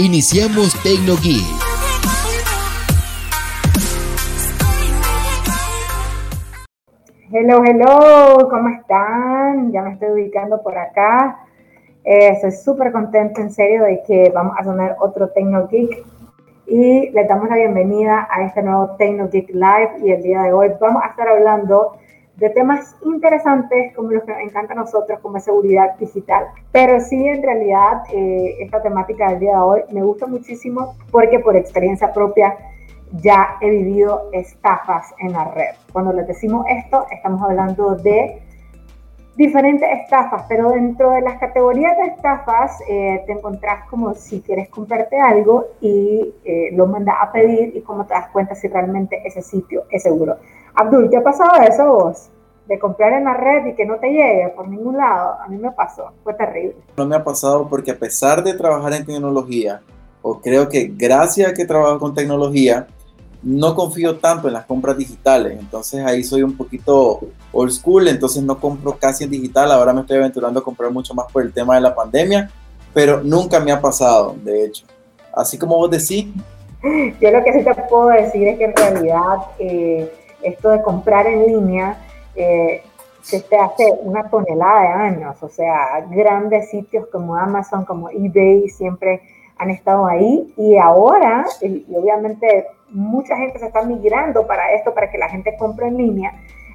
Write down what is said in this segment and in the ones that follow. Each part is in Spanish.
Iniciamos TecnoGeek. Hello, hello, ¿cómo están? Ya me estoy ubicando por acá. Eh, estoy súper contento, en serio, de que vamos a sonar otro TecnoGeek y les damos la bienvenida a este nuevo TecnoGeek Live y el día de hoy vamos a estar hablando de temas interesantes como los que nos encanta a nosotros, como seguridad digital. Pero sí, en realidad, eh, esta temática del día de hoy me gusta muchísimo porque por experiencia propia ya he vivido estafas en la red. Cuando les decimos esto, estamos hablando de diferentes estafas, pero dentro de las categorías de estafas eh, te encontrás como si quieres comprarte algo y eh, lo mandas a pedir y cómo te das cuenta si realmente ese sitio es seguro. Abdul, ¿te ha pasado eso vos? De comprar en la red y que no te llegue por ningún lado. A mí me pasó, fue terrible. No me ha pasado porque a pesar de trabajar en tecnología, o creo que gracias a que trabajo con tecnología, no confío tanto en las compras digitales. Entonces ahí soy un poquito old school, entonces no compro casi en digital. Ahora me estoy aventurando a comprar mucho más por el tema de la pandemia, pero nunca me ha pasado, de hecho. Así como vos decís. Yo lo que sí te puedo decir es que en realidad... Eh, esto de comprar en línea eh, se hace una tonelada de años, o sea, grandes sitios como Amazon, como eBay, siempre han estado ahí. Y ahora, y, obviamente mucha gente se está migrando para esto, para que la gente compre en línea,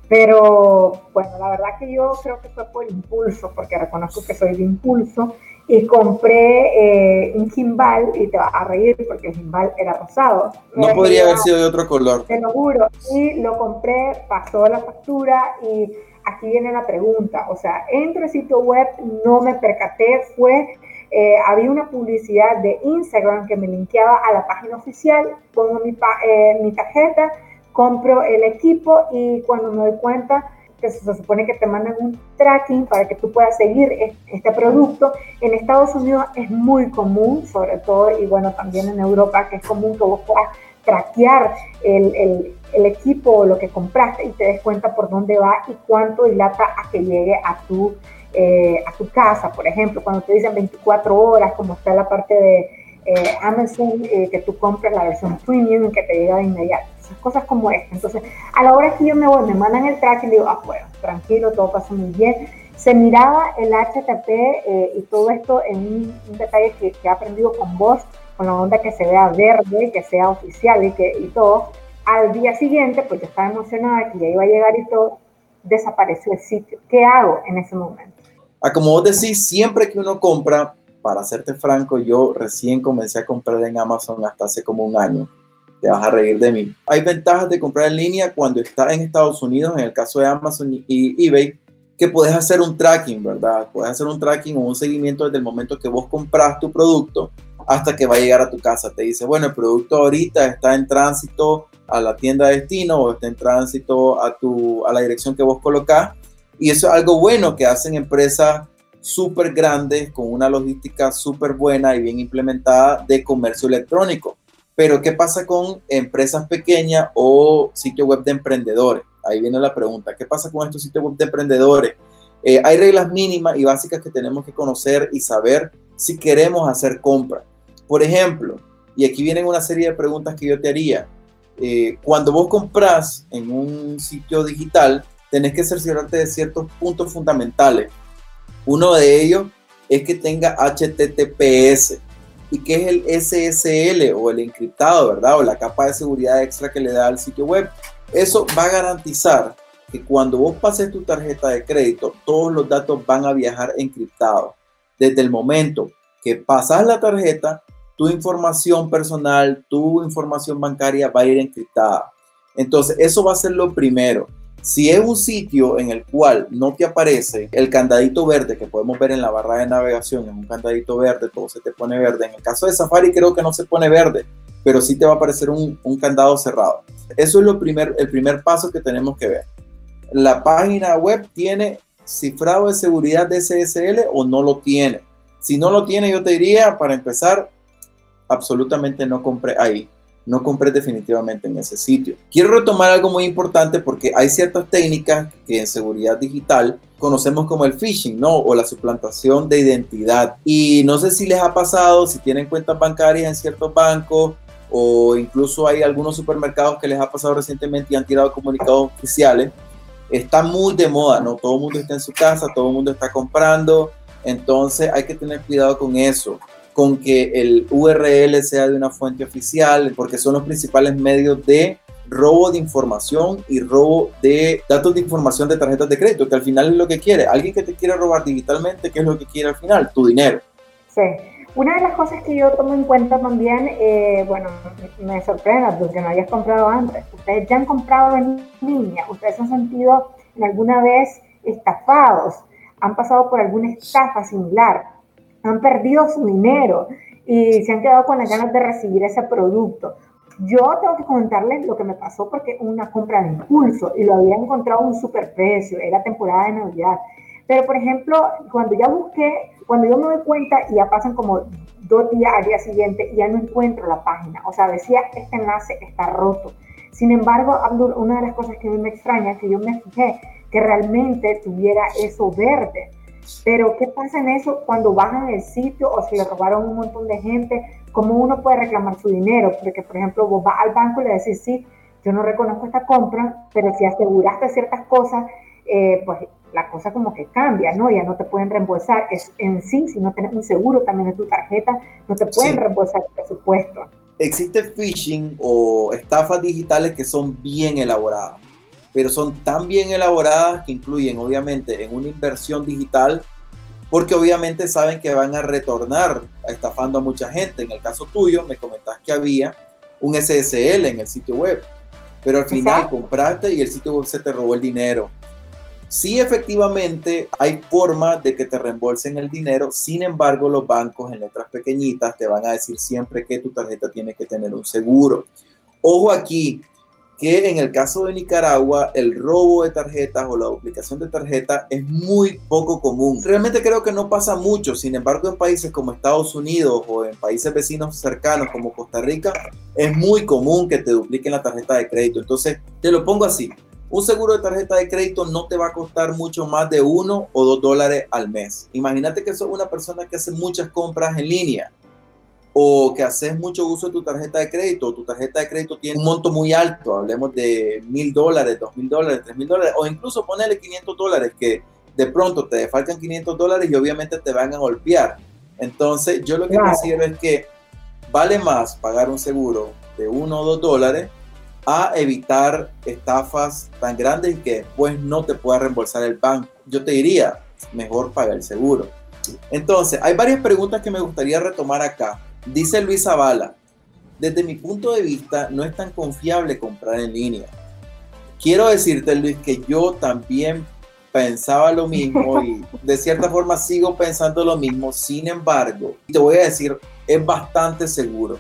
pero bueno, la verdad que yo creo que fue por impulso, porque reconozco que soy de impulso, y compré eh, un gimbal y te vas a reír porque el gimbal era rosado. No podría haber sido de otro color. Te lo juro. Y lo compré, pasó la factura y aquí viene la pregunta. O sea, entro al sitio web, no me percaté, fue... Eh, había una publicidad de Instagram que me linkeaba a la página oficial, pongo mi, eh, mi tarjeta, compro el equipo y cuando me doy cuenta que se supone que te mandan un tracking para que tú puedas seguir este producto. En Estados Unidos es muy común, sobre todo, y bueno, también en Europa, que es común que vos puedas traquear el, el, equipo o lo que compraste y te des cuenta por dónde va y cuánto dilata a que llegue a tu, eh, a tu casa. Por ejemplo, cuando te dicen 24 horas, como está la parte de eh, Amazon, eh, que tú compras la versión premium que te llega de inmediato cosas como esta. Entonces, a la hora que yo me voy, me mandan el track y digo, ah, bueno, tranquilo, todo pasa muy bien. Se miraba el HTTP eh, y todo esto en un, detalle que, he aprendido con vos, con la onda que se vea verde, que sea oficial y, que, y todo. Al día siguiente, pues yo estaba emocionada que ya iba a llegar y todo, desapareció el sitio. ¿Qué hago en ese momento? Ah, como vos decís, siempre que uno compra, para serte franco, yo recién comencé a comprar en Amazon hasta hace como un año te vas a reír de mí. Hay ventajas de comprar en línea cuando estás en Estados Unidos, en el caso de Amazon y eBay, que puedes hacer un tracking, ¿verdad? Puedes hacer un tracking o un seguimiento desde el momento que vos compras tu producto hasta que va a llegar a tu casa. Te dice, bueno, el producto ahorita está en tránsito a la tienda de destino o está en tránsito a, tu, a la dirección que vos colocás. Y eso es algo bueno que hacen empresas súper grandes con una logística súper buena y bien implementada de comercio electrónico. Pero ¿qué pasa con empresas pequeñas o sitios web de emprendedores? Ahí viene la pregunta. ¿Qué pasa con estos sitios web de emprendedores? Eh, hay reglas mínimas y básicas que tenemos que conocer y saber si queremos hacer compras. Por ejemplo, y aquí vienen una serie de preguntas que yo te haría. Eh, cuando vos compras en un sitio digital, tenés que cerciorarte de ciertos puntos fundamentales. Uno de ellos es que tenga HTTPS y qué es el SSL o el encriptado, ¿verdad? O la capa de seguridad extra que le da al sitio web. Eso va a garantizar que cuando vos pases tu tarjeta de crédito, todos los datos van a viajar encriptados. Desde el momento que pasas la tarjeta, tu información personal, tu información bancaria va a ir encriptada. Entonces, eso va a ser lo primero. Si es un sitio en el cual no te aparece el candadito verde que podemos ver en la barra de navegación, es un candadito verde, todo se te pone verde. En el caso de Safari creo que no se pone verde, pero sí te va a aparecer un, candado cerrado. Eso es lo primer, el primer paso que tenemos que ver. La página web tiene cifrado de seguridad de SSL o no lo tiene. Si no lo tiene, yo te diría, para empezar, absolutamente no compre ahí no compré definitivamente en ese sitio. Quiero retomar algo muy importante porque hay ciertas técnicas que en seguridad digital conocemos como el phishing, ¿no? O la suplantación de identidad. Y no sé si les ha pasado, si tienen cuentas bancarias en ciertos bancos o incluso hay algunos supermercados que les ha pasado recientemente y han tirado comunicados oficiales. Está muy de moda, ¿no? Todo el mundo está en su casa, todo el mundo está comprando. Entonces hay que tener cuidado con eso con que el URL sea de una fuente oficial, porque son los principales medios de robo de información y robo de datos de información de tarjetas de crédito, que al final es lo que quiere. Alguien que te quiere robar digitalmente, ¿qué es lo que quiere al final? Tu dinero. Sí. Una de las cosas que yo tomo en cuenta también, eh, bueno, me sorprende porque no hayas comprado antes. Ustedes ya han comprado en línea, ustedes han sentido en alguna vez estafados, han pasado por alguna estafa similar han perdido su dinero y se han quedado con las ganas de recibir ese producto. Yo tengo que comentarles lo que me pasó porque una compra de impulso y lo había encontrado a un superprecio, era temporada de Navidad. Pero, por ejemplo, cuando ya busqué, cuando yo me doy cuenta y ya pasan como dos días al día siguiente y ya no encuentro la página, o sea, decía, este enlace está roto. Sin embargo, Abdul, una de las cosas que a mí me extraña es que yo me fijé que realmente tuviera eso verde. Pero, ¿qué pasa en eso cuando bajan el sitio o si le robaron un montón de gente? ¿Cómo uno puede reclamar su dinero? Porque, por ejemplo, vos vas al banco y le decís, sí, yo no reconozco esta compra, pero si aseguraste ciertas cosas, eh, pues la cosa como que cambia, ¿no? Ya no te pueden reembolsar. Es en sí, si no tienes un seguro también en tu tarjeta, no te pueden reembolsar el presupuesto. Existe phishing o estafas digitales que son bien elaboradas pero son tan bien elaboradas que incluyen obviamente en una inversión digital, porque obviamente saben que van a retornar estafando a mucha gente. En el caso tuyo, me comentas que había un SSL en el sitio web, pero al final compraste y el sitio web se te robó el dinero. Sí, efectivamente, hay forma de que te reembolsen el dinero, sin embargo, los bancos en letras pequeñitas te van a decir siempre que tu tarjeta tiene que tener un seguro. Ojo aquí, que en el caso de Nicaragua el robo de tarjetas o la duplicación de tarjetas es muy poco común. Realmente creo que no pasa mucho, sin embargo en países como Estados Unidos o en países vecinos cercanos como Costa Rica es muy común que te dupliquen la tarjeta de crédito. Entonces te lo pongo así, un seguro de tarjeta de crédito no te va a costar mucho más de uno o dos dólares al mes. Imagínate que sos una persona que hace muchas compras en línea o que haces mucho uso de tu tarjeta de crédito, tu tarjeta de crédito tiene un monto muy alto, hablemos de mil dólares, dos mil dólares, tres mil dólares, o incluso ponerle 500 dólares, que de pronto te faltan 500 dólares y obviamente te van a golpear. Entonces, yo lo que considero es que vale más pagar un seguro de uno o dos dólares a evitar estafas tan grandes que después no te pueda reembolsar el banco. Yo te diría, mejor pagar el seguro. Entonces, hay varias preguntas que me gustaría retomar acá. Dice Luis Zavala, desde mi punto de vista no es tan confiable comprar en línea. Quiero decirte, Luis, que yo también pensaba lo mismo y de cierta forma sigo pensando lo mismo. Sin embargo, te voy a decir, es bastante seguro.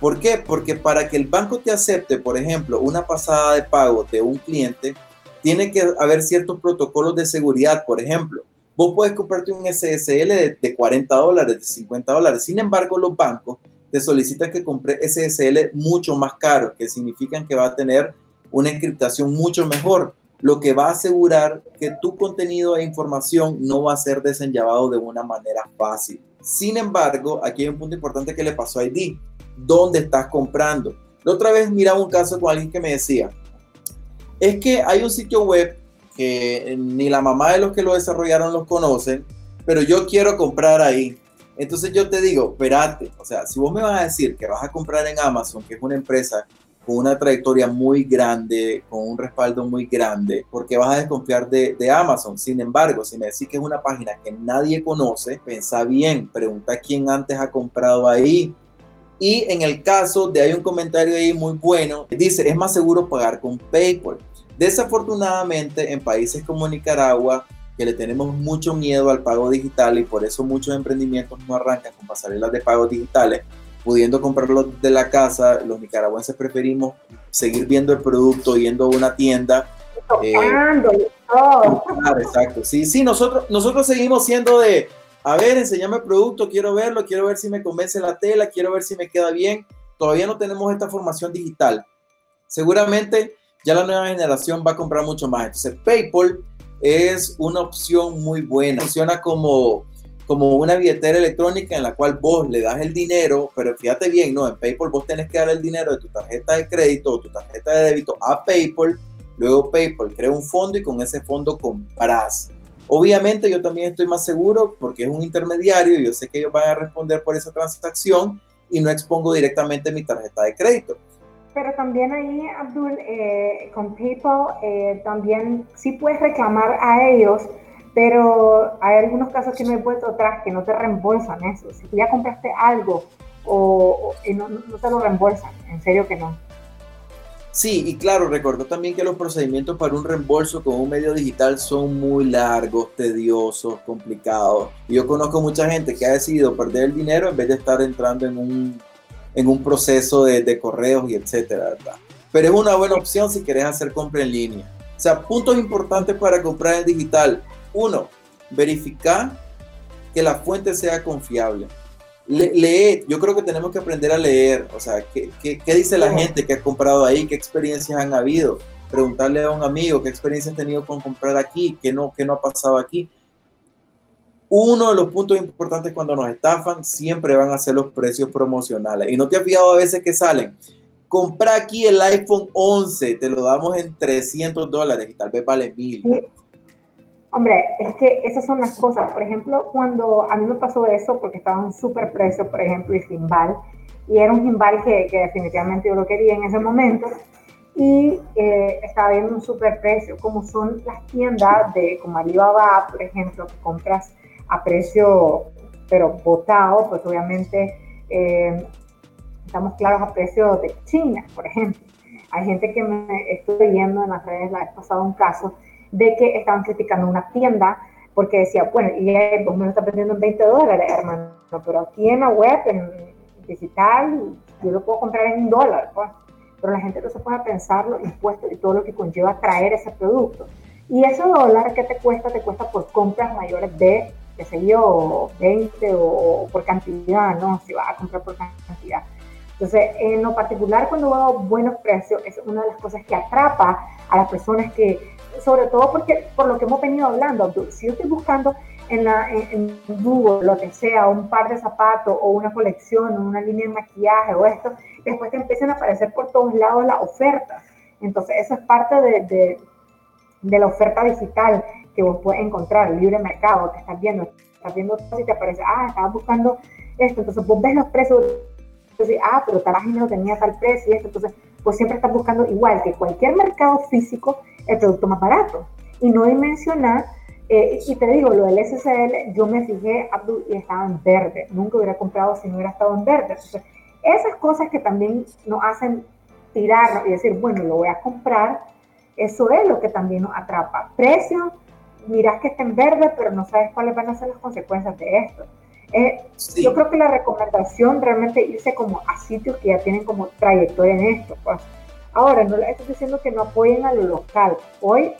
¿Por qué? Porque para que el banco te acepte, por ejemplo, una pasada de pago de un cliente, tiene que haber ciertos protocolos de seguridad. Por ejemplo, Vos puedes comprarte un SSL de, 40 dólares, de 50 dólares. Sin embargo, los bancos te solicitan que compre SSL mucho más caro, que significan que va a tener una encriptación mucho mejor, lo que va a asegurar que tu contenido e información no va a ser desenllevado de una manera fácil. Sin embargo, aquí hay un punto importante que le pasó a ID. ¿Dónde estás comprando? La otra vez miraba un caso con alguien que me decía, es que hay un sitio web que ni la mamá de los que lo desarrollaron los conocen, pero yo quiero comprar ahí. Entonces yo te digo, espérate, o sea, si vos me vas a decir que vas a comprar en Amazon, que es una empresa con una trayectoria muy grande, con un respaldo muy grande, porque vas a desconfiar de, Amazon. Sin embargo, si me decís que es una página que nadie conoce, pensá bien, pregunta quién antes ha comprado ahí. Y en el caso de hay un comentario ahí muy bueno, dice, es más seguro pagar con PayPal. Desafortunadamente, en países como Nicaragua, que le tenemos mucho miedo al pago digital y por eso muchos emprendimientos no arrancan con pasarelas de pagos digitales, pudiendo comprarlo de la casa, los nicaragüenses preferimos seguir viendo el producto, yendo a una tienda. Eh, exacto. Sí, sí, nosotros, nosotros seguimos siendo de, a ver, enséñame el producto, quiero verlo, quiero ver si me convence la tela, quiero ver si me queda bien. Todavía no tenemos esta formación digital. Seguramente ya la nueva generación va a comprar mucho más. Entonces, PayPal es una opción muy buena. Funciona como, como una billetera electrónica en la cual vos le das el dinero, pero fíjate bien, no, en PayPal vos tenés que dar el dinero de tu tarjeta de crédito o tu tarjeta de débito a PayPal, luego PayPal crea un fondo y con ese fondo compras. Obviamente yo también estoy más seguro porque es un intermediario y yo sé que ellos van a responder por esa transacción y no expongo directamente mi tarjeta de crédito. Pero también ahí, Abdul, eh, con PayPal, eh, también sí puedes reclamar a ellos, pero hay algunos casos que no he puesto atrás que no te reembolsan eso. Si tú ya compraste algo o, no, no te lo reembolsan, en serio que no. Sí, y claro, recordó también que los procedimientos para un reembolso con un medio digital son muy largos, tediosos, complicados. Yo conozco mucha gente que ha decidido perder el dinero en vez de estar entrando en un en un proceso de, correos y etcétera, ¿verdad? Pero es una buena opción si querés hacer compra en línea. O sea, puntos importantes para comprar en digital. Uno, verificar que la fuente sea confiable. Le, yo creo que tenemos que aprender a leer, o sea, ¿qué, qué, qué dice la gente que ha comprado ahí? ¿Qué experiencias han habido? Preguntarle a un amigo qué experiencia has tenido con comprar aquí, qué no, qué no ha pasado aquí. Uno de los puntos importantes cuando nos estafan siempre van a ser los precios promocionales. Y no te has fijado a veces que salen. Compra aquí el iPhone 11, te lo damos en 300 dólares y tal vez vale mil. Hombre, es que esas son las cosas. Por ejemplo, cuando a mí me pasó eso, porque estaba en súper precio, por ejemplo, el gimbal, y era un gimbal que, que, definitivamente yo lo quería en ese momento, y eh, estaba viendo un súper precio, como son las tiendas de, como Alibaba, por ejemplo, que compras a precio, pero botado, pues obviamente eh, estamos claros a precio de China, por ejemplo. Hay gente que me estoy viendo en las redes, la vez pasado un caso, de que estaban criticando una tienda porque decía, bueno, y vos me lo estás vendiendo en 20 dólares, hermano, pero aquí en la web, en digital, yo lo puedo comprar en un dólar, pues. Pero la gente no se puede pensar los impuestos y todo lo que conlleva traer ese producto. Y ese dólar que te cuesta, te cuesta por compras mayores de qué sé yo, 20 o, por cantidad, ¿no? Si vas a comprar por cantidad. Entonces, en lo particular, cuando veo buenos precios, es una de las cosas que atrapa a las personas que, sobre todo porque, por lo que hemos venido hablando, si yo estoy buscando en, la, en, Google, lo que sea, un par de zapatos o una colección una línea de maquillaje o esto, después te empiezan a aparecer por todos lados las ofertas. Entonces, eso es parte de, de, de la oferta digital que vos puedes encontrar, el libre mercado, que estás viendo, estás viendo todo y te aparece, ah, estabas buscando esto, entonces vos ves los precios, entonces, ah, pero tal página tenía tal precio y esto, entonces pues siempre estás buscando igual que cualquier mercado físico el producto más barato. Y no dimensionar, eh, y te digo, lo del SSL, yo me fijé, Abdul, y estaba en verde, nunca hubiera comprado si no hubiera estado en verde. Entonces, esas cosas que también nos hacen tirar y decir, bueno, lo voy a comprar, eso es lo que también nos atrapa. Precio, miras que está en verde, pero no sabes cuáles van a ser las consecuencias de esto. Eh, yo creo que la recomendación realmente irse como a sitios que ya tienen como trayectoria en esto. Pues. Ahora, no les estoy diciendo que no apoyen a lo local. Hoy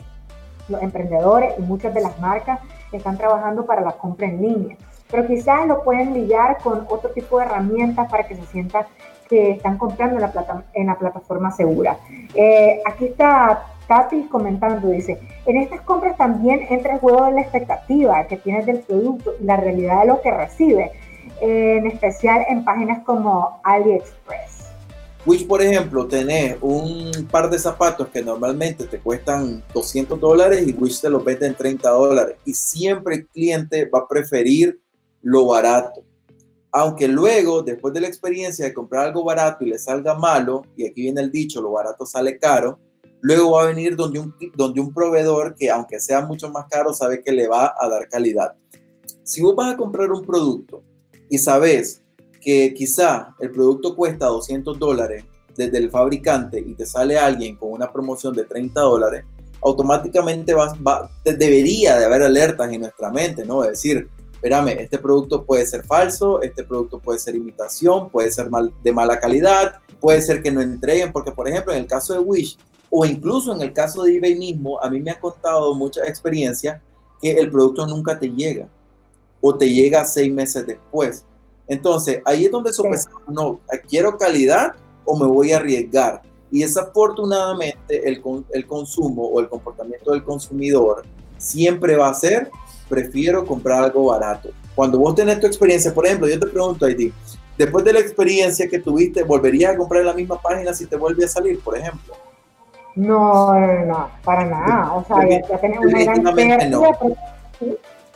los emprendedores y muchas de las marcas están trabajando para la compra en línea, pero quizás lo pueden ligar con otro tipo de herramientas para que se sientan que están comprando en la, plata, en la plataforma segura. Eh, aquí está Tati comentando, dice, en estas compras también entra el juego de la expectativa que tienes del producto y la realidad de lo que recibe, en especial en páginas como AliExpress. Wish, por ejemplo, tenés un par de zapatos que normalmente te cuestan 200 dólares y Wish te los vende en 30 dólares. Y siempre el cliente va a preferir lo barato. Aunque luego, después de la experiencia de comprar algo barato y le salga malo, y aquí viene el dicho, lo barato sale caro, Luego va a venir donde un, donde un proveedor que aunque sea mucho más caro sabe que le va a dar calidad. Si vos vas a comprar un producto y sabes que quizá el producto cuesta 200 dólares desde el fabricante y te sale alguien con una promoción de 30 dólares, automáticamente va, debería de haber alertas en nuestra mente, ¿no? Es decir, espérame, este producto puede ser falso, este producto puede ser imitación, puede ser mal, de mala calidad, puede ser que no entreguen, porque por ejemplo en el caso de Wish o incluso en el caso de eBay mismo, a mí me ha contado mucha experiencia que el producto nunca te llega o te llega seis meses después. Entonces, ahí es donde sopesamos, no, quiero calidad o me voy a arriesgar. Y desafortunadamente el, el consumo o el comportamiento del consumidor siempre va a ser, prefiero comprar algo barato. Cuando vos tenés tu experiencia, por ejemplo, yo te pregunto, Haití, después de la experiencia que tuviste, ¿volverías a comprar en la misma página si te vuelve a salir, por ejemplo? No, no, no, para nada. O sea, ya, tenés una gran pérdida,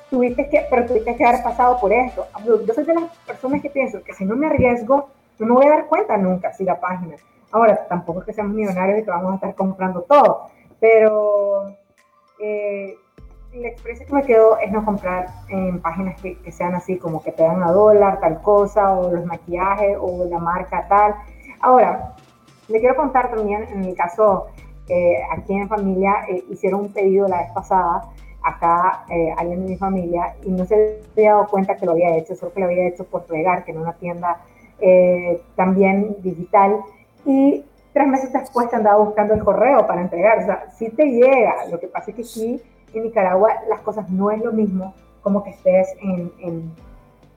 tuviste que, pero tuviste que haber pasado por esto. Yo soy de las personas que pienso que si no me arriesgo, no me voy a dar cuenta nunca si la página. Ahora, tampoco es que seamos millonarios y que vamos a estar comprando todo, pero eh, la experiencia que me quedó es no comprar en páginas que, sean así como que te dan a dólar, tal cosa, o los maquillajes, o la marca tal. Ahora, le quiero contar también, en mi caso, eh, aquí en familia eh, hicieron un pedido la vez pasada acá eh, alguien de mi familia y no se había dado cuenta que lo había hecho, solo que lo había hecho por regar, que en una tienda eh, también digital. Y tres meses después te andaba buscando el correo para entregar. O sea, sí te llega. Lo que pasa es que aquí en Nicaragua las cosas no es lo mismo como que estés en, en,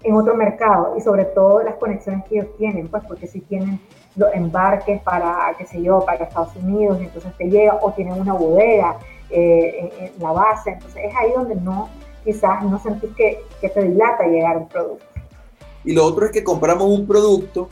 en otro mercado y sobre todo las conexiones que ellos tienen, pues porque si tienen los embarques para, qué sé yo, para Estados Unidos, entonces te llega, o tienen una bodega eh, en, la base. Entonces es ahí donde no, quizás no sentís que, que te dilata llegar un producto. Y lo otro es que compramos un producto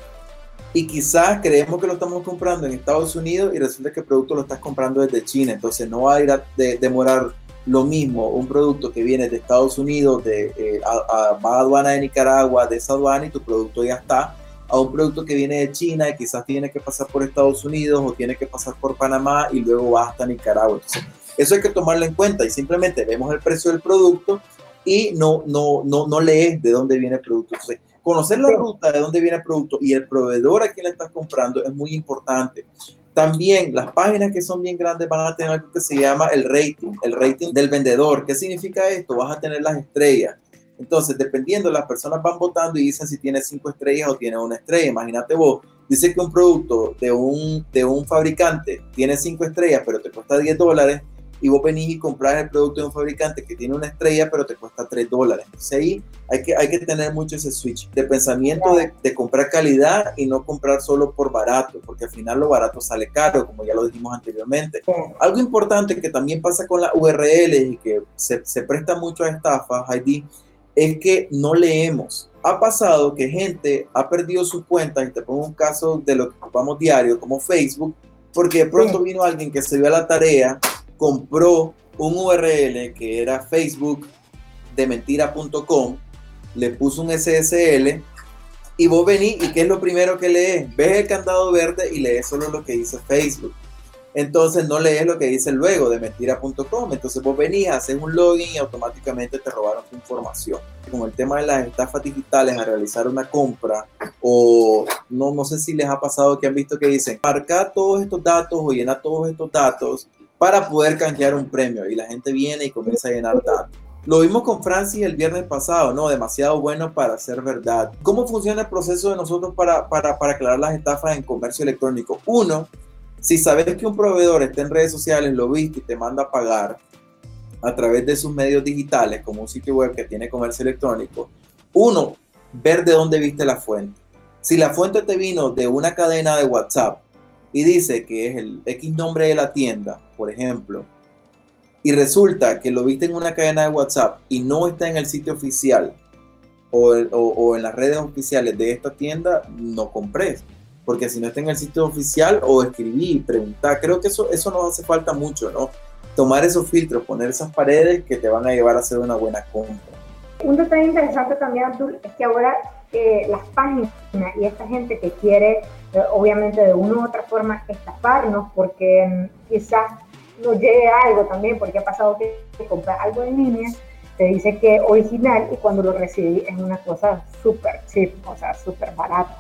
y quizás creemos que lo estamos comprando en Estados Unidos y resulta que el producto lo estás comprando desde China. Entonces no va a ir a demorar lo mismo un producto que viene de Estados Unidos, de, eh, a, a, aduana de Nicaragua, de esa aduana y tu producto ya está, a un producto que viene de China y quizás tiene que pasar por Estados Unidos o tiene que pasar por Panamá y luego va hasta Nicaragua. Entonces, eso hay que tomarlo en cuenta y simplemente vemos el precio del producto y no, no, no, no lees de dónde viene el producto. conocer la ruta de dónde viene el producto y el proveedor a quien le estás comprando es muy importante. También las páginas que son bien grandes van a tener algo que se llama el rating, el rating del vendedor. ¿Qué significa esto? Vas a tener las estrellas. Entonces, dependiendo, las personas van votando y dicen si tiene cinco estrellas o tiene una estrella. Imagínate vos, dice que un producto de un, de un fabricante tiene cinco estrellas, pero te cuesta 10 dólares y vos venís y compras el producto de un fabricante que tiene una estrella, pero te cuesta 3 dólares. Entonces ahí hay que, hay que tener mucho ese switch de pensamiento de, de, comprar calidad y no comprar solo por barato, porque al final lo barato sale caro, como ya lo dijimos anteriormente. Algo importante que también pasa con las URLs y que se, se presta mucho a estafas, Heidi, es que no leemos. Ha pasado que gente ha perdido sus cuentas, y te pongo un caso de lo que ocupamos diario, como Facebook, porque de pronto vino alguien que se dio a la tarea compró un URL que era Facebook de mentira.com, le puso un SSL y vos venís y qué es lo primero que lees? Ves el candado verde y lees solo lo que dice Facebook. Entonces no lees lo que dice luego de mentira.com. Entonces vos venís, haces un login y automáticamente te robaron tu información. Con el tema de las estafas digitales a realizar una compra o no, no sé si les ha pasado que han visto que dicen marca todos estos datos o llena todos estos datos para poder canjear un premio. Y la gente viene y comienza a llenar datos. Lo vimos con Francis el viernes pasado, ¿no? Demasiado bueno para ser verdad. ¿Cómo funciona el proceso de nosotros para, para, para aclarar las estafas en comercio electrónico? Uno, si sabes que un proveedor está en redes sociales, lo viste y te manda a pagar a través de sus medios digitales, como un sitio web que tiene comercio electrónico, uno, ver de dónde viste la fuente. Si la fuente te vino de una cadena de WhatsApp y dice que es el X nombre de la tienda, por ejemplo, y resulta que lo viste en una cadena de WhatsApp y no está en el sitio oficial o, en las redes oficiales de esta tienda, no compres. Porque si no está en el sitio oficial o escribí preguntar, creo que eso, eso nos hace falta mucho, ¿no? Tomar esos filtros, poner esas paredes que te van a llevar a hacer una buena compra. Un detalle interesante también, Abdul, es que ahora eh, las páginas y esta gente que quiere, eh, obviamente de una u otra forma, estafarnos porque mm, quizás nos llegue algo también, porque ha pasado que, compras algo en línea, te dice que original y cuando lo recibí es una cosa súper cheap, o sea, súper barata.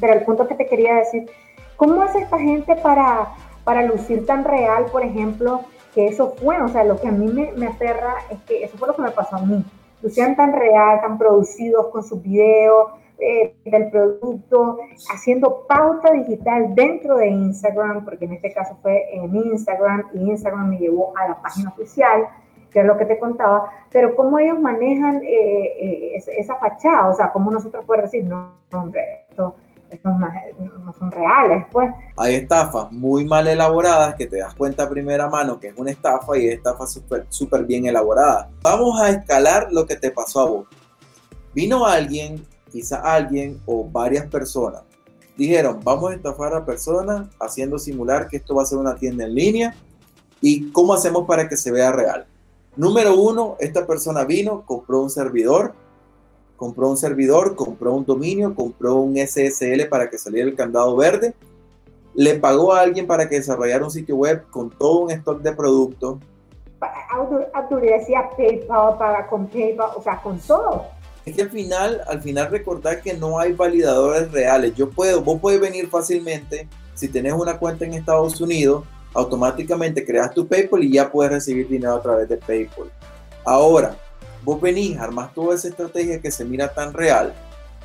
Pero el punto que te quería decir ¿Cómo hace esta gente para, para lucir tan real, por ejemplo, que eso fue? O sea, lo que a mí me, me es que eso fue lo que me pasó a mí. Lucían tan real, tan producidos con sus videos, eh, del producto, haciendo pauta digital dentro de Instagram, porque en este caso fue en Instagram y Instagram me llevó a la página oficial, que es lo que te contaba, pero cómo ellos manejan eh, eh, esa fachada, o sea, cómo nosotros podemos decir, no, hombre, esto, no son reales, pues. Hay estafas muy mal elaboradas que te das cuenta a primera mano que es una estafa y es estafa súper super bien elaborada. Vamos a escalar lo que te pasó a vos. Vino alguien quizá alguien o varias personas dijeron, vamos a estafar a personas haciendo simular que esto va a ser una tienda en línea y cómo hacemos para que se vea real. Número uno, esta persona vino, compró un servidor, compró un servidor, compró un dominio, compró un SSL para que saliera el candado verde, le pagó a alguien para que desarrollara un sitio web con todo un stock de productos. Decía PayPal, para con PayPal, o sea, con todo es que al final, al final recordar que no hay validadores reales. Yo puedo, vos puedes venir fácilmente, si tenés una cuenta en Estados Unidos, automáticamente creas tu PayPal y ya puedes recibir dinero a través de PayPal. Ahora, vos venís, armas toda esa estrategia que se mira tan real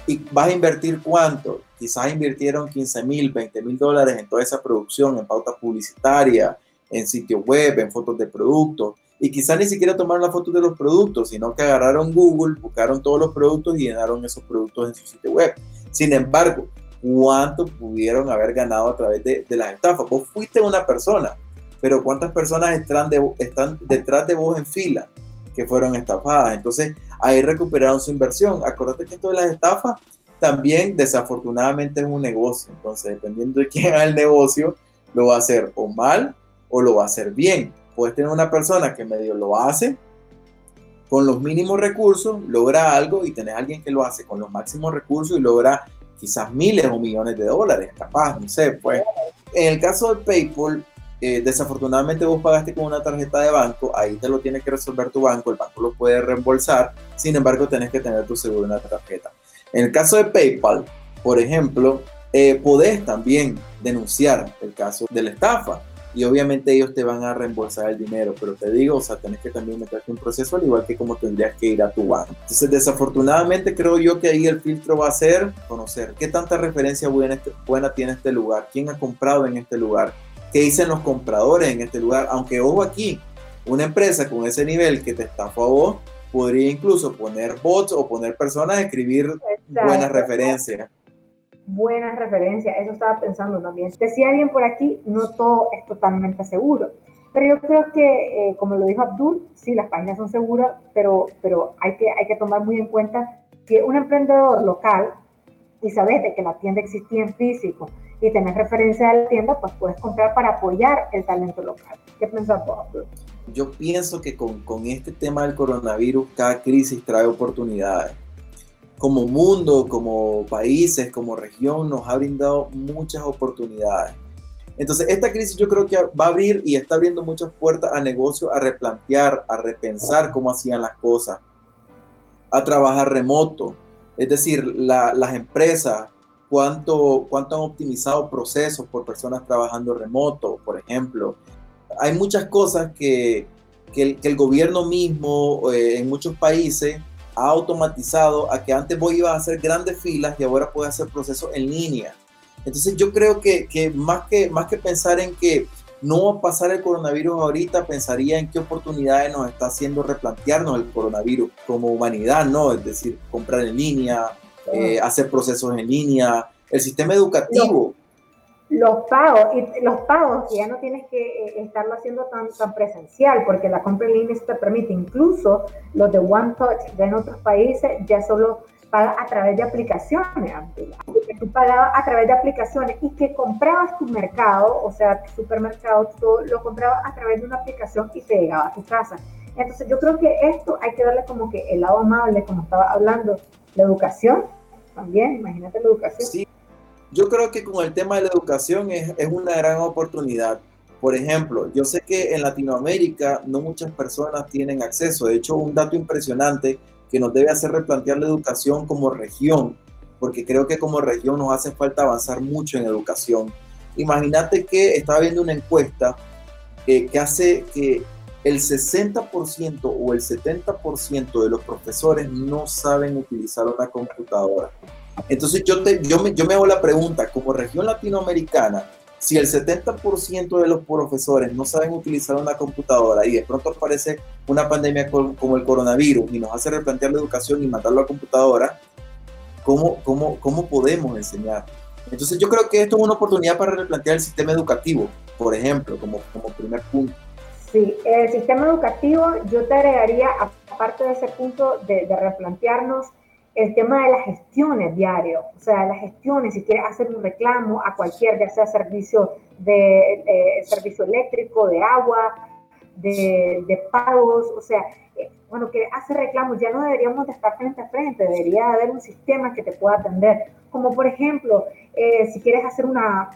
y vas a invertir cuánto. Quizás invirtieron 15 mil, 20 mil dólares en toda esa producción, en pauta publicitaria, en sitio web, en fotos de productos y quizá ni siquiera tomaron la foto de los productos, sino que agarraron Google, buscaron todos los productos y llenaron esos productos en su sitio web. Sin embargo, ¿cuánto pudieron haber ganado a través de, las estafas? Vos fuiste una persona, pero ¿cuántas personas están detrás de vos en fila que fueron estafadas? Entonces, ahí recuperaron su inversión. Acuérdate que esto de las estafas también desafortunadamente es un negocio. Entonces, dependiendo de quién haga el negocio, lo va a hacer o mal o lo va a hacer bien puedes tener una persona que medio lo hace con los mínimos recursos, logra algo y tenés alguien que lo hace con los máximos recursos y logra quizás miles o millones de dólares, capaz, no sé, pues. En el caso de PayPal, eh, desafortunadamente vos pagaste con una tarjeta de banco, ahí te lo tiene que resolver tu banco, el banco lo puede reembolsar, sin embargo tenés que tener tu seguro en la tarjeta. En el caso de PayPal, por ejemplo, eh, podés también denunciar el caso de la estafa y obviamente ellos te van a reembolsar el dinero, pero te digo, o sea, tenés que también meterte un proceso al igual que como tendrías que ir a tu banco. Entonces, desafortunadamente creo yo que ahí el filtro va a ser conocer qué tanta referencia buena, buena tiene este lugar, quién ha comprado en este lugar, qué dicen los compradores en este lugar, aunque ojo aquí, una empresa con ese nivel que te estafó a vos, podría incluso poner bots o poner personas a escribir buenas referencias buenas referencias, eso estaba pensando también. Decía alguien por aquí, no todo es totalmente seguro. Pero yo creo que, eh, como lo dijo Abdul, sí, las páginas son seguras, pero, pero hay, que, hay que tomar muy en cuenta que un emprendedor local y sabes de que la tienda existía en físico y tenés referencia a la tienda, pues puedes comprar para apoyar el talento local. ¿Qué piensas vos? Yo pienso que con, con este tema del coronavirus, cada crisis trae oportunidades como mundo, como países, como región, nos ha brindado muchas oportunidades. Entonces, esta crisis yo creo que va a abrir y está abriendo muchas puertas a negocios, a replantear, a repensar cómo hacían las cosas, a trabajar remoto. Es decir, las empresas, cuánto, cuánto han optimizado procesos por personas trabajando remoto, por ejemplo. Hay muchas cosas que, que, el, gobierno mismo eh, en muchos países ha automatizado a que antes vos ibas a hacer grandes filas y ahora puedes hacer procesos en línea. Entonces yo creo que, que, más que más que pensar en que no va a pasar el coronavirus ahorita, pensaría en qué oportunidades nos está haciendo replantearnos el coronavirus como humanidad, ¿no? Es decir, comprar en línea, eh, hacer procesos en línea, el sistema educativo. Los pagos, y los pagos ya no tienes que eh, estarlo haciendo tan, tan presencial, porque la compra en línea te permite, incluso los de One Touch de en otros países ya solo paga a través de aplicaciones, que tú pagabas a través de aplicaciones y que comprabas tu mercado, o sea, tu supermercado, tú lo comprabas a través de una aplicación y te llegaba a tu casa. Entonces yo creo que esto hay que darle como que el lado amable, como estaba hablando, la educación también, imagínate la educación. Sí yo creo que con el tema de la educación es, es, una gran oportunidad. Por ejemplo, yo sé que en Latinoamérica no muchas personas tienen acceso. De hecho, un dato impresionante que nos debe hacer replantear la educación como región, porque creo que como región nos hace falta avanzar mucho en educación. Imagínate que estaba viendo una encuesta eh, que hace que el 60% o el 70% de los profesores no saben utilizar una computadora. Entonces yo, te, yo, me, yo me hago la pregunta, como región latinoamericana, si el 70% de los profesores no saben utilizar una computadora y de pronto aparece una pandemia como el coronavirus y nos hace replantear la educación y mandarlo a computadora, ¿cómo, cómo, cómo podemos enseñar? Entonces yo creo que esto es una oportunidad para replantear el sistema educativo, por ejemplo, como, como primer punto. Sí, el sistema educativo, yo te agregaría, aparte de ese punto de, replantearnos, el tema de las gestiones diario, o sea, las gestiones, si quieres hacer un reclamo a cualquier, ya sea servicio de servicio eléctrico, de agua, de, pagos, o sea, eh, bueno, que hace reclamos, ya no deberíamos de estar frente a frente, debería haber un sistema que te pueda atender, como por ejemplo, eh, si quieres hacer una,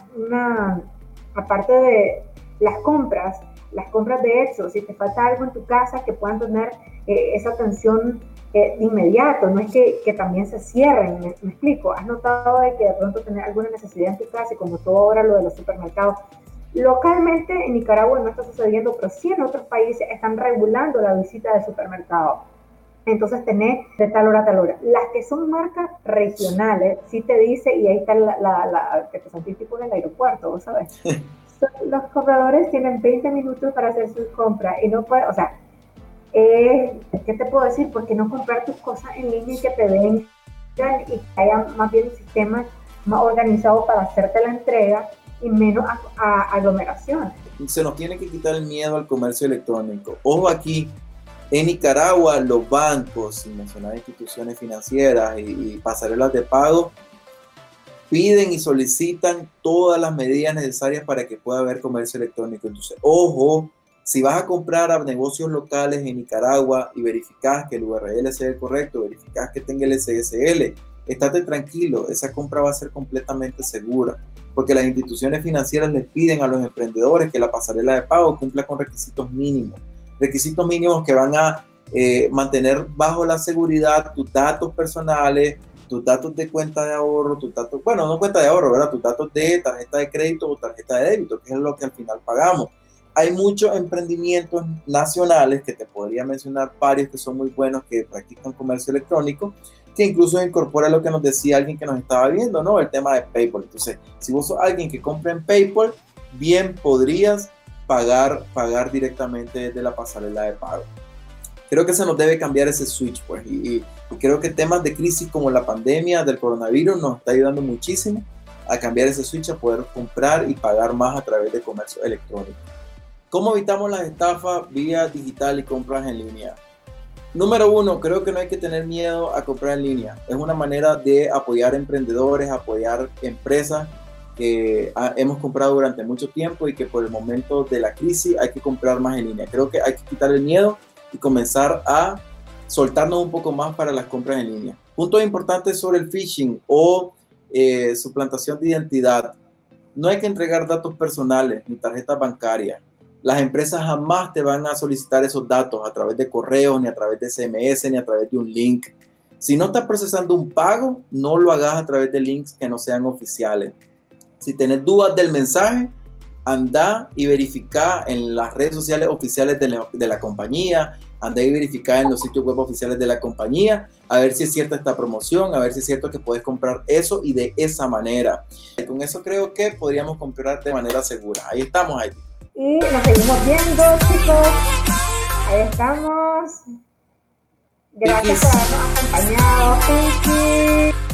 aparte de las compras, las compras de hecho, si te falta algo en tu casa, que puedan tener eh, esa atención de inmediato, no es que, también se cierren, me, explico, has notado de que de pronto tener alguna necesidad en tu casa y como todo ahora lo de los supermercados, localmente en Nicaragua no está sucediendo, pero sí en otros países están regulando la visita de supermercado. Entonces tenés de tal hora a tal hora. Las que son marcas regionales, sí te dice, y ahí está la, la, la que te sentís tipo en el aeropuerto, ¿sabes? los corredores tienen 20 minutos para hacer sus compras y no puede, o sea, eh, ¿qué te puedo decir? Porque no comprar tus cosas en línea y que te vengan y que haya más bien un sistema más organizado para hacerte la entrega y menos aglomeración. Se nos tiene que quitar el miedo al comercio electrónico. Ojo aquí, en Nicaragua los bancos, sin mencionar instituciones financieras y, y pasarelas de pago, piden y solicitan todas las medidas necesarias para que pueda haber comercio electrónico. Entonces, ojo, si vas a comprar a negocios locales en Nicaragua y verificas que el URL sea el correcto, verificas que tenga el SSL, estate tranquilo, esa compra va a ser completamente segura, porque las instituciones financieras les piden a los emprendedores que la pasarela de pago cumpla con requisitos mínimos, requisitos mínimos que van a eh, mantener bajo la seguridad tus datos personales, tus datos de cuenta de ahorro, tus datos, bueno, no cuenta de ahorro, ¿verdad? Tus datos de tarjeta de crédito o tarjeta de débito, que es lo que al final pagamos. Hay muchos emprendimientos nacionales, que te podría mencionar varios que son muy buenos, que practican comercio electrónico, que incluso incorpora lo que nos decía alguien que nos estaba viendo, ¿no? El tema de PayPal. Entonces, si vos sos alguien que compra en PayPal, bien podrías pagar, pagar directamente desde la pasarela de pago creo que se nos debe cambiar ese switch, pues, y, creo que temas de crisis como la pandemia del coronavirus nos está ayudando muchísimo a cambiar ese switch, a poder comprar y pagar más a través de comercio electrónico. ¿Cómo evitamos las estafas vía digital y compras en línea? Número uno, creo que no hay que tener miedo a comprar en línea. Es una manera de apoyar emprendedores, apoyar empresas que hemos comprado durante mucho tiempo y que por el momento de la crisis hay que comprar más en línea. Creo que hay que quitar el miedo comenzar a soltarnos un poco más para las compras en línea. Punto importante sobre el phishing o eh, suplantación de identidad. No hay que entregar datos personales ni tarjetas bancarias. Las empresas jamás te van a solicitar esos datos a través de correo, ni a través de SMS, ni a través de un link. Si no estás procesando un pago, no lo hagas a través de links que no sean oficiales. Si tienes dudas del mensaje, anda y verifica en las redes sociales oficiales de la compañía, anda y verifica en los sitios web oficiales de la compañía, a ver si es cierta esta promoción, a ver si es cierto que puedes comprar eso y de esa manera. Y con eso creo que podríamos comprar de manera segura. Ahí estamos, ahí. Y nos seguimos viendo, chicos. Ahí estamos. Gracias por habernos acompañado. Thank you.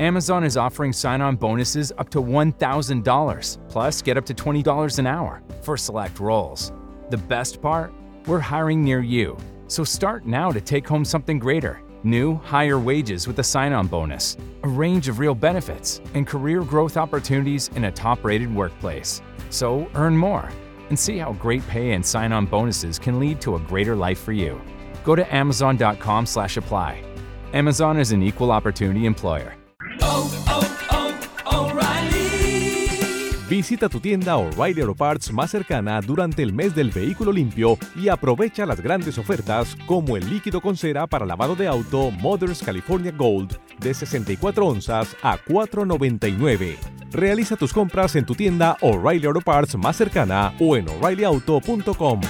Amazon is offering sign on bonuses up to $1,000, plus get up to $20 an hour for select roles. The best part? We're hiring near you. So start now to take home something greater. New, higher wages with a sign on bonus, a range of real benefits, and career growth opportunities in a top rated workplace. So earn more and see how great pay and sign on bonuses can lead to a greater life for you. Go to amazon.com slash apply. Amazon is an equal opportunity employer. Visita tu tienda O'Reilly Auto Parts más cercana durante el mes del vehículo limpio y aprovecha las grandes ofertas como el líquido con cera para lavado de auto Mothers California Gold de 64 onzas a 4.99 Realiza tus compras en tu tienda O'Reilly Auto Parts más cercana o en o'ReillyAuto.com.